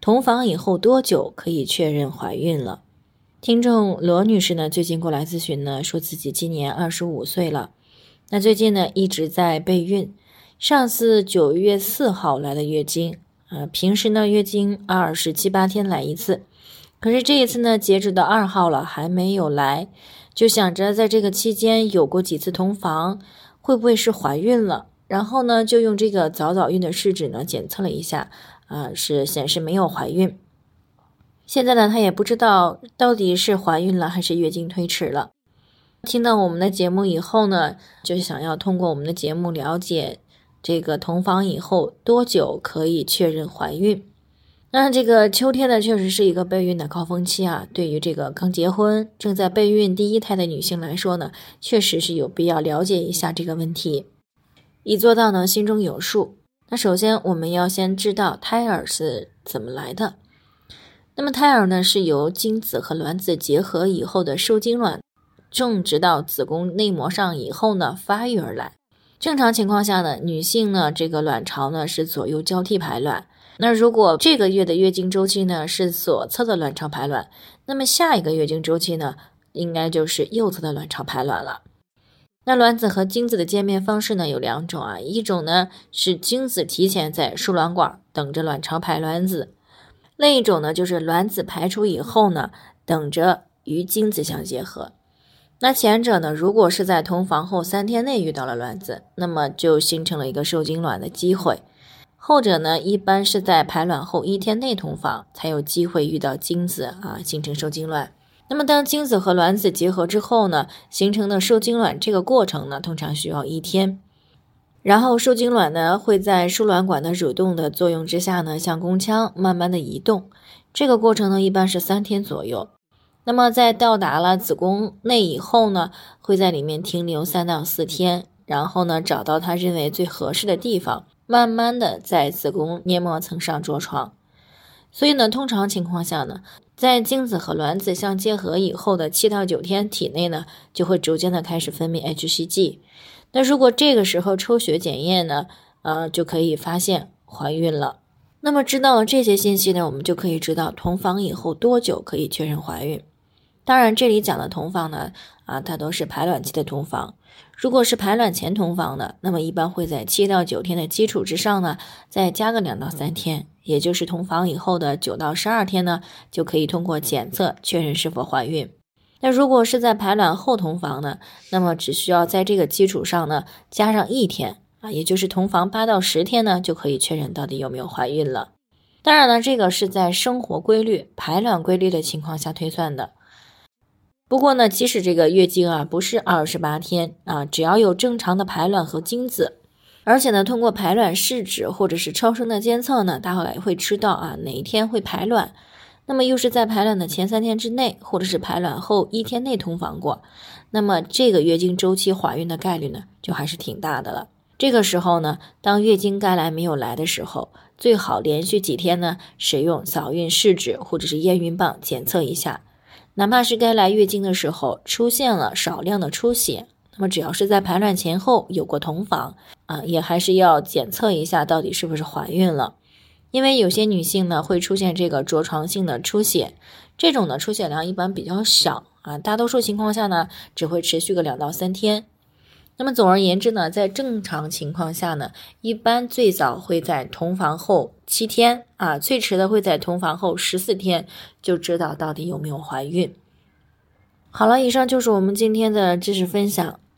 同房以后多久可以确认怀孕了？听众罗女士呢，最近过来咨询呢，说自己今年二十五岁了，那最近呢一直在备孕，上次九月四号来的月经，呃，平时呢月经二十七八天来一次，可是这一次呢截止到二号了还没有来，就想着在这个期间有过几次同房，会不会是怀孕了？然后呢就用这个早早孕的试纸呢检测了一下。啊，是显示没有怀孕。现在呢，她也不知道到底是怀孕了还是月经推迟了。听到我们的节目以后呢，就想要通过我们的节目了解这个同房以后多久可以确认怀孕。那这个秋天呢，确实是一个备孕的高峰期啊。对于这个刚结婚、正在备孕第一胎的女性来说呢，确实是有必要了解一下这个问题，以做到呢心中有数。那首先，我们要先知道胎儿是怎么来的。那么，胎儿呢是由精子和卵子结合以后的受精卵种植到子宫内膜上以后呢发育而来。正常情况下呢，女性呢这个卵巢呢是左右交替排卵。那如果这个月的月经周期呢是左侧的卵巢排卵，那么下一个月经周期呢应该就是右侧的卵巢排卵了。那卵子和精子的见面方式呢有两种啊，一种呢是精子提前在输卵管等着卵巢排卵子，另一种呢就是卵子排出以后呢等着与精子相结合。那前者呢，如果是在同房后三天内遇到了卵子，那么就形成了一个受精卵的机会；后者呢，一般是在排卵后一天内同房才有机会遇到精子啊，形成受精卵。那么，当精子和卵子结合之后呢，形成的受精卵这个过程呢，通常需要一天。然后，受精卵呢会在输卵管的蠕动的作用之下呢，向宫腔慢慢的移动。这个过程呢，一般是三天左右。那么，在到达了子宫内以后呢，会在里面停留三到四天，然后呢，找到他认为最合适的地方，慢慢的在子宫黏膜层上着床。所以呢，通常情况下呢。在精子和卵子相结合以后的七到九天，体内呢就会逐渐的开始分泌 hCG。那如果这个时候抽血检验呢，呃，就可以发现怀孕了。那么知道了这些信息呢，我们就可以知道同房以后多久可以确认怀孕。当然，这里讲的同房呢，啊，它都是排卵期的同房。如果是排卵前同房的，那么一般会在七到九天的基础之上呢，再加个两到三天，也就是同房以后的九到十二天呢，就可以通过检测确认是否怀孕。那如果是在排卵后同房呢，那么只需要在这个基础上呢，加上一天啊，也就是同房八到十天呢，就可以确认到底有没有怀孕了。当然了，这个是在生活规律、排卵规律的情况下推算的。不过呢，即使这个月经啊不是二十八天啊，只要有正常的排卵和精子，而且呢，通过排卵试纸或者是超声的监测呢，大概会知道啊哪一天会排卵，那么又是在排卵的前三天之内，或者是排卵后一天内同房过，那么这个月经周期怀孕的概率呢，就还是挺大的了。这个时候呢，当月经该来没有来的时候，最好连续几天呢，使用早孕试纸或者是验孕棒检测一下。哪怕是该来月经的时候出现了少量的出血，那么只要是在排卵前后有过同房啊，也还是要检测一下到底是不是怀孕了。因为有些女性呢会出现这个着床性的出血，这种的出血量一般比较小啊，大多数情况下呢只会持续个两到三天。那么总而言之呢，在正常情况下呢，一般最早会在同房后七天啊，最迟的会在同房后十四天就知道到底有没有怀孕。好了，以上就是我们今天的知识分享。